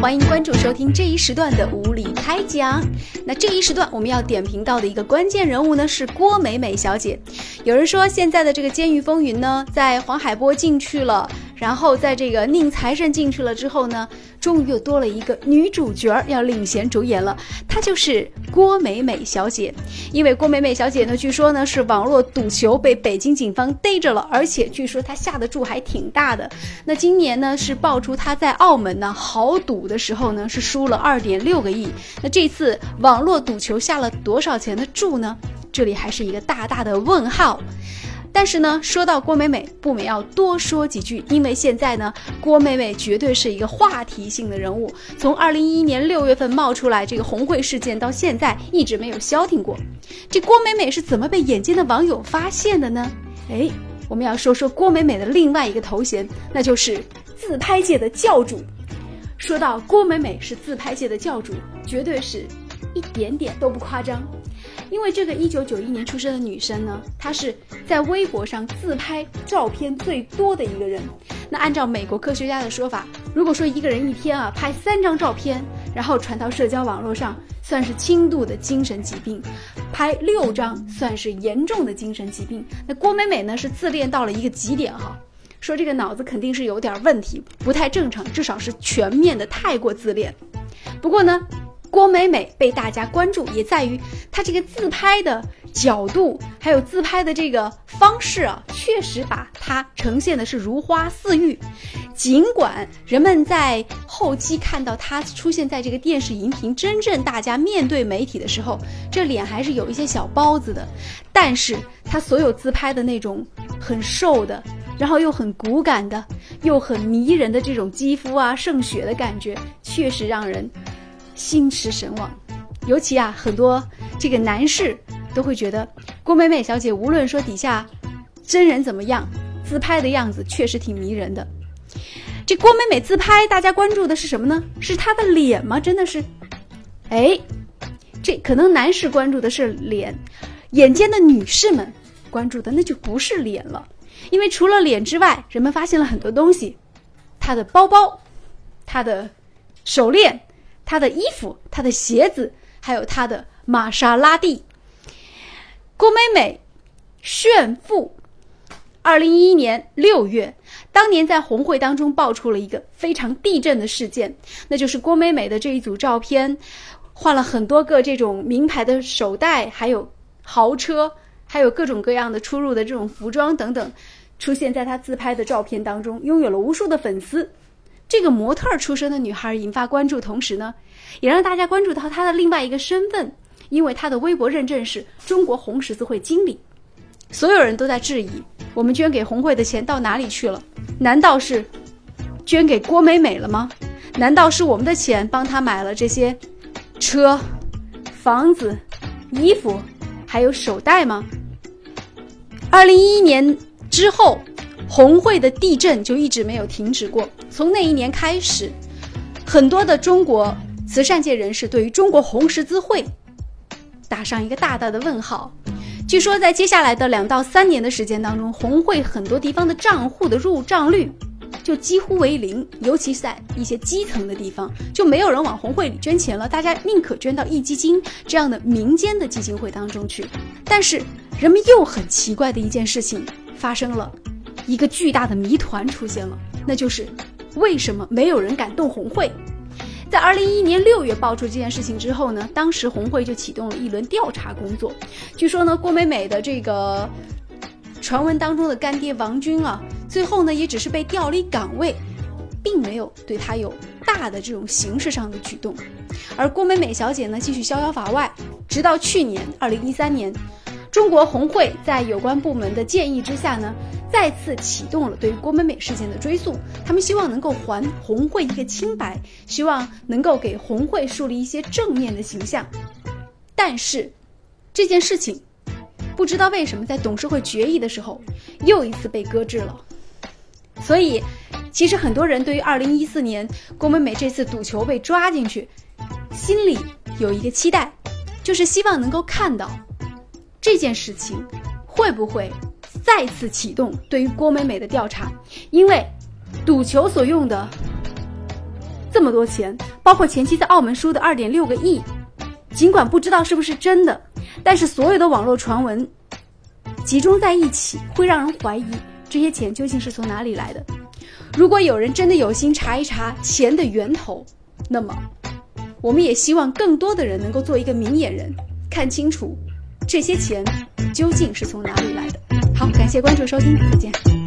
欢迎关注收听这一时段的无理开讲。那这一时段我们要点评到的一个关键人物呢是郭美美小姐。有人说现在的这个《监狱风云》呢，在黄海波进去了。然后在这个宁财神进去了之后呢，终于又多了一个女主角要领衔主演了，她就是郭美美小姐。因为郭美美小姐呢，据说呢是网络赌球被北京警方逮着了，而且据说她下的注还挺大的。那今年呢是爆出她在澳门呢豪赌的时候呢是输了二点六个亿。那这次网络赌球下了多少钱的注呢？这里还是一个大大的问号。但是呢，说到郭美美，不免要多说几句，因为现在呢，郭美美绝对是一个话题性的人物。从二零一一年六月份冒出来这个红会事件到现在，一直没有消停过。这郭美美是怎么被眼尖的网友发现的呢？哎，我们要说说郭美美的另外一个头衔，那就是自拍界的教主。说到郭美美是自拍界的教主，绝对是一点点都不夸张。因为这个一九九一年出生的女生呢，她是在微博上自拍照片最多的一个人。那按照美国科学家的说法，如果说一个人一天啊拍三张照片，然后传到社交网络上，算是轻度的精神疾病；拍六张算是严重的精神疾病。那郭美美呢是自恋到了一个极点哈，说这个脑子肯定是有点问题，不太正常，至少是全面的太过自恋。不过呢。郭美美被大家关注，也在于她这个自拍的角度，还有自拍的这个方式啊，确实把她呈现的是如花似玉。尽管人们在后期看到她出现在这个电视荧屏，真正大家面对媒体的时候，这脸还是有一些小包子的，但是她所有自拍的那种很瘦的，然后又很骨感的，又很迷人的这种肌肤啊，胜雪的感觉，确实让人。心驰神往，尤其啊，很多这个男士都会觉得郭美美小姐无论说底下真人怎么样，自拍的样子确实挺迷人的。这郭美美自拍，大家关注的是什么呢？是她的脸吗？真的是？哎，这可能男士关注的是脸，眼尖的女士们关注的那就不是脸了，因为除了脸之外，人们发现了很多东西，她的包包，她的手链。她的衣服、她的鞋子，还有她的玛莎拉蒂。郭美美炫富。二零一一年六月，当年在红会当中爆出了一个非常地震的事件，那就是郭美美的这一组照片，换了很多个这种名牌的手袋，还有豪车，还有各种各样的出入的这种服装等等，出现在她自拍的照片当中，拥有了无数的粉丝。这个模特出身的女孩引发关注，同时呢，也让大家关注到她的另外一个身份，因为她的微博认证是中国红十字会经理。所有人都在质疑，我们捐给红会的钱到哪里去了？难道是捐给郭美美了吗？难道是我们的钱帮她买了这些车、房子、衣服，还有手袋吗？二零一一年之后。红会的地震就一直没有停止过。从那一年开始，很多的中国慈善界人士对于中国红十字会打上一个大大的问号。据说，在接下来的两到三年的时间当中，红会很多地方的账户的入账率就几乎为零，尤其是在一些基层的地方，就没有人往红会里捐钱了，大家宁可捐到壹基金这样的民间的基金会当中去。但是，人们又很奇怪的一件事情发生了。一个巨大的谜团出现了，那就是为什么没有人敢动红会？在二零一一年六月爆出这件事情之后呢，当时红会就启动了一轮调查工作。据说呢，郭美美的这个传闻当中的干爹王军啊，最后呢也只是被调离岗位，并没有对他有大的这种形式上的举动。而郭美美小姐呢，继续逍遥法外，直到去年二零一三年，中国红会在有关部门的建议之下呢。再次启动了对郭美美事件的追诉，他们希望能够还红会一个清白，希望能够给红会树立一些正面的形象。但是，这件事情不知道为什么在董事会决议的时候又一次被搁置了。所以，其实很多人对于二零一四年郭美美这次赌球被抓进去，心里有一个期待，就是希望能够看到这件事情会不会。再次启动对于郭美美的调查，因为赌球所用的这么多钱，包括前期在澳门输的二点六个亿，尽管不知道是不是真的，但是所有的网络传闻集中在一起，会让人怀疑这些钱究竟是从哪里来的。如果有人真的有心查一查钱的源头，那么我们也希望更多的人能够做一个明眼人，看清楚这些钱究竟是从哪里来的。好，感谢关注收听，再见。